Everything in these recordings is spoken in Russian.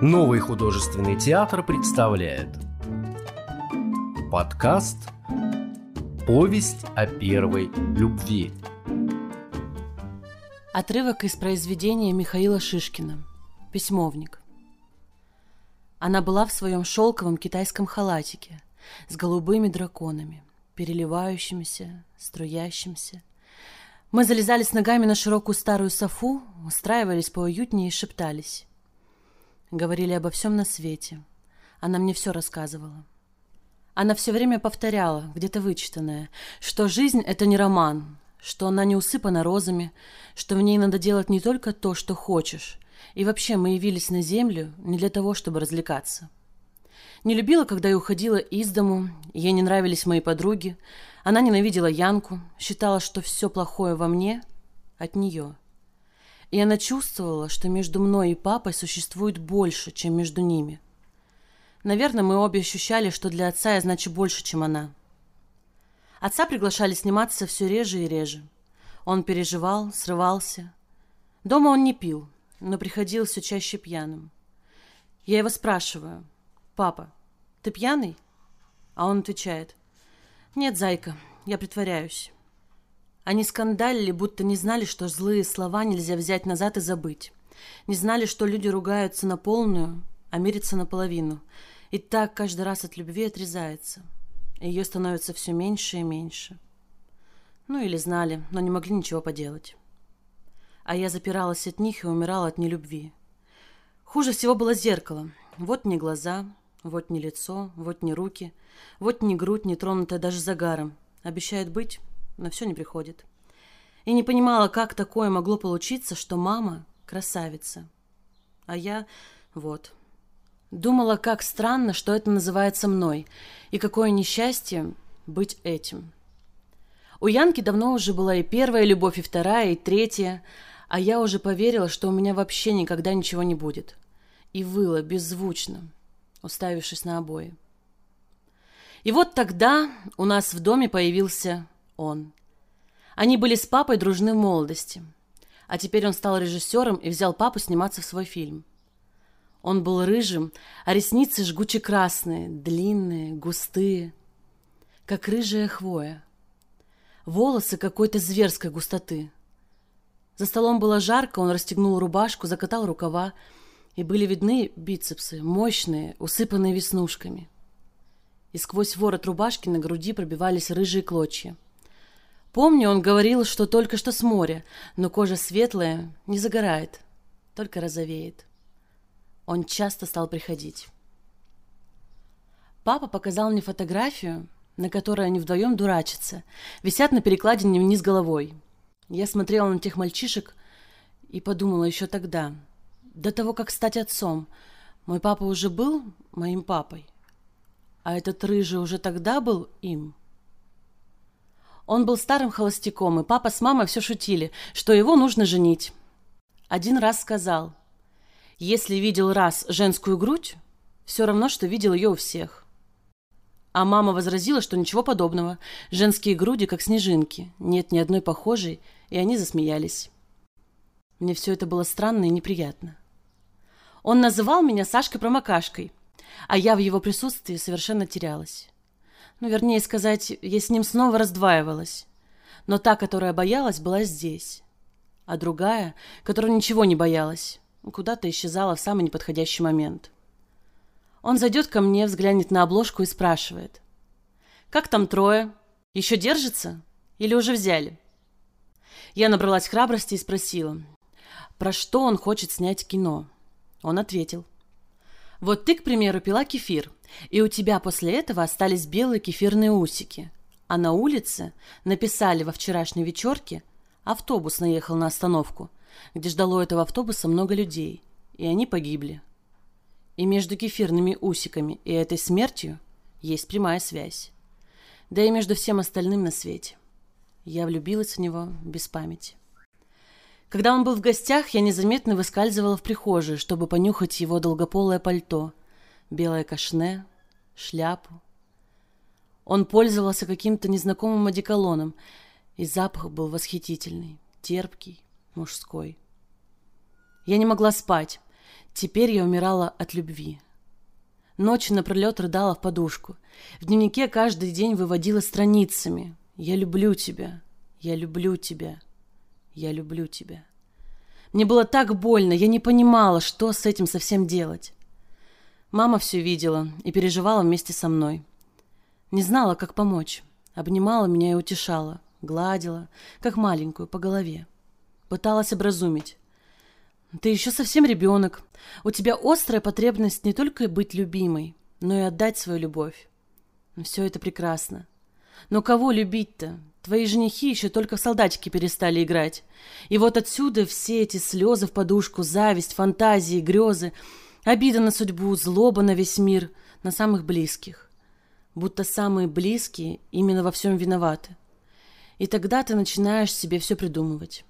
Новый художественный театр представляет Подкаст «Повесть о первой любви» Отрывок из произведения Михаила Шишкина «Письмовник» Она была в своем шелковом китайском халатике с голубыми драконами, переливающимися, струящимся. Мы залезали с ногами на широкую старую софу, устраивались поуютнее и шептались. Говорили обо всем на свете. Она мне все рассказывала. Она все время повторяла, где-то вычитанное, что жизнь — это не роман, что она не усыпана розами, что в ней надо делать не только то, что хочешь, и вообще мы явились на землю не для того, чтобы развлекаться. Не любила, когда я уходила из дому, ей не нравились мои подруги, она ненавидела Янку, считала, что все плохое во мне от нее — и она чувствовала, что между мной и папой существует больше, чем между ними. Наверное, мы обе ощущали, что для отца я значу больше, чем она. Отца приглашали сниматься все реже и реже. Он переживал, срывался. Дома он не пил, но приходил все чаще пьяным. Я его спрашиваю, «Папа, ты пьяный?» А он отвечает, «Нет, зайка, я притворяюсь». Они скандалили, будто не знали, что злые слова нельзя взять назад и забыть. Не знали, что люди ругаются на полную, а мирятся наполовину. И так каждый раз от любви отрезается. Ее становится все меньше и меньше. Ну или знали, но не могли ничего поделать. А я запиралась от них и умирала от нелюбви. Хуже всего было зеркало. Вот не глаза, вот не лицо, вот не руки, вот не грудь, не тронутая даже загаром. Обещает быть, но все не приходит. И не понимала, как такое могло получиться, что мама красавица. А я вот. Думала, как странно, что это называется мной, и какое несчастье быть этим. У Янки давно уже была и первая любовь, и вторая, и третья, а я уже поверила, что у меня вообще никогда ничего не будет. И выла беззвучно, уставившись на обои. И вот тогда у нас в доме появился он. Они были с папой дружны в молодости. А теперь он стал режиссером и взял папу сниматься в свой фильм. Он был рыжим, а ресницы жгуче красные, длинные, густые, как рыжая хвоя. Волосы какой-то зверской густоты. За столом было жарко, он расстегнул рубашку, закатал рукава, и были видны бицепсы, мощные, усыпанные веснушками. И сквозь ворот рубашки на груди пробивались рыжие клочья. Помню, он говорил, что только что с моря, но кожа светлая, не загорает, только розовеет. Он часто стал приходить. Папа показал мне фотографию, на которой они вдвоем дурачатся, висят на перекладине вниз головой. Я смотрела на тех мальчишек и подумала еще тогда, до того, как стать отцом, мой папа уже был моим папой, а этот рыжий уже тогда был им. Он был старым холостяком, и папа с мамой все шутили, что его нужно женить. Один раз сказал, если видел раз женскую грудь, все равно, что видел ее у всех. А мама возразила, что ничего подобного. Женские груди, как снежинки. Нет ни одной похожей, и они засмеялись. Мне все это было странно и неприятно. Он называл меня Сашкой-промокашкой, а я в его присутствии совершенно терялась. Ну, вернее сказать, я с ним снова раздваивалась. Но та, которая боялась, была здесь. А другая, которая ничего не боялась, куда-то исчезала в самый неподходящий момент. Он зайдет ко мне, взглянет на обложку и спрашивает. «Как там трое? Еще держится? Или уже взяли?» Я набралась храбрости и спросила, про что он хочет снять кино. Он ответил. «Вот ты, к примеру, пила кефир, и у тебя после этого остались белые кефирные усики. А на улице написали во вчерашней вечерке «Автобус наехал на остановку», где ждало этого автобуса много людей, и они погибли. И между кефирными усиками и этой смертью есть прямая связь. Да и между всем остальным на свете. Я влюбилась в него без памяти. Когда он был в гостях, я незаметно выскальзывала в прихожую, чтобы понюхать его долгополое пальто, белое кашне, шляпу. Он пользовался каким-то незнакомым одеколоном, и запах был восхитительный, терпкий, мужской. Я не могла спать. Теперь я умирала от любви. Ночью напролет рыдала в подушку. В дневнике каждый день выводила страницами. «Я люблю тебя, я люблю тебя, я люблю тебя». Мне было так больно, я не понимала, что с этим совсем делать. Мама все видела и переживала вместе со мной. Не знала, как помочь. Обнимала меня и утешала, гладила, как маленькую, по голове. Пыталась образумить. Ты еще совсем ребенок. У тебя острая потребность не только быть любимой, но и отдать свою любовь. Все это прекрасно. Но кого любить-то? Твои женихи еще только в солдатики перестали играть. И вот отсюда все эти слезы в подушку, зависть, фантазии, грезы, обида на судьбу, злоба на весь мир, на самых близких. Будто самые близкие именно во всем виноваты. И тогда ты начинаешь себе все придумывать.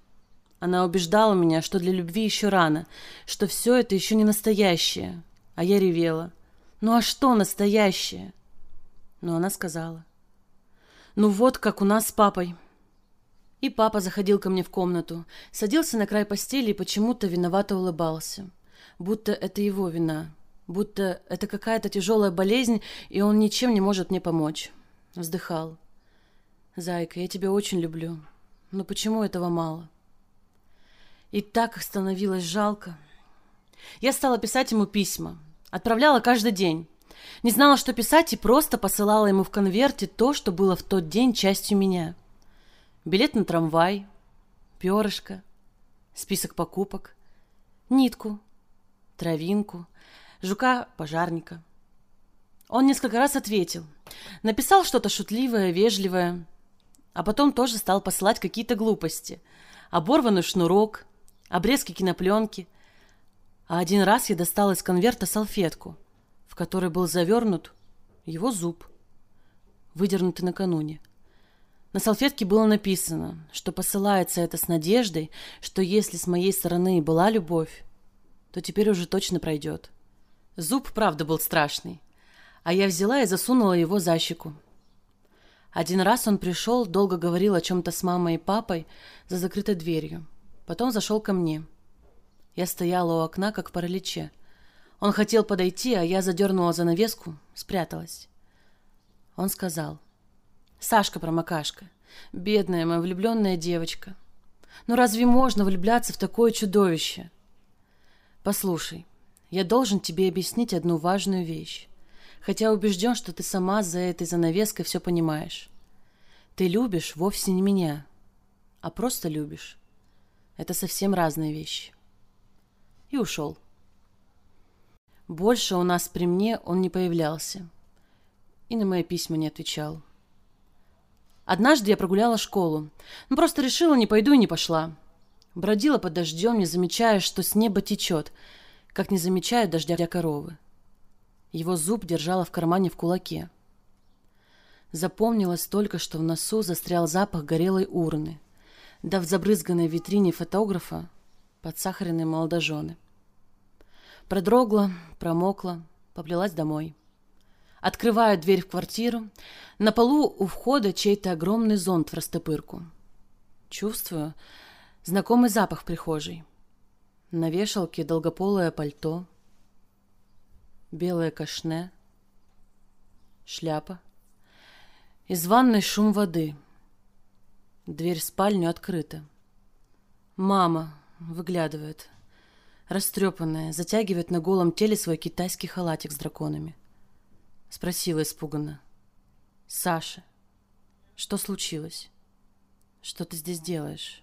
Она убеждала меня, что для любви еще рано, что все это еще не настоящее. А я ревела. Ну а что настоящее? Но она сказала. Ну вот, как у нас с папой. И папа заходил ко мне в комнату, садился на край постели и почему-то виновато улыбался. Будто это его вина. Будто это какая-то тяжелая болезнь, и он ничем не может мне помочь. Вздыхал. «Зайка, я тебя очень люблю. Но почему этого мало?» И так становилось жалко. Я стала писать ему письма. Отправляла каждый день. Не знала, что писать, и просто посылала ему в конверте то, что было в тот день частью меня. Билет на трамвай, перышко, список покупок, нитку, травинку, жука-пожарника. Он несколько раз ответил. Написал что-то шутливое, вежливое, а потом тоже стал посылать какие-то глупости. Оборванный шнурок, обрезки кинопленки. А один раз я достала из конверта салфетку, в которой был завернут его зуб, выдернутый накануне. На салфетке было написано, что посылается это с надеждой, что если с моей стороны была любовь, то теперь уже точно пройдет. Зуб, правда, был страшный, а я взяла и засунула его за щеку. Один раз он пришел, долго говорил о чем-то с мамой и папой за закрытой дверью. Потом зашел ко мне. Я стояла у окна, как в параличе. Он хотел подойти, а я задернула занавеску, спряталась. Он сказал. «Сашка-промокашка, бедная моя влюбленная девочка. Ну разве можно влюбляться в такое чудовище?» «Послушай, я должен тебе объяснить одну важную вещь, хотя убежден, что ты сама за этой занавеской все понимаешь. Ты любишь вовсе не меня, а просто любишь. Это совсем разные вещи. И ушел. Больше у нас при мне он не появлялся. И на мои письма не отвечал. Однажды я прогуляла школу. Ну, просто решила, не пойду и не пошла. Бродила под дождем, не замечая, что с неба течет, как не замечают дождя коровы. Его зуб держала в кармане в кулаке. Запомнилось только, что в носу застрял запах горелой урны – да в забрызганной витрине фотографа подсахаренные молодожены. Продрогла, промокла, поплелась домой. Открываю дверь в квартиру. На полу у входа чей-то огромный зонт в растопырку. Чувствую знакомый запах прихожей. На вешалке долгополое пальто, белое кашне, шляпа. Из ванной шум воды — Дверь в спальню открыта. Мама выглядывает. Растрепанная, затягивает на голом теле свой китайский халатик с драконами. Спросила испуганно. «Саша, что случилось? Что ты здесь делаешь?»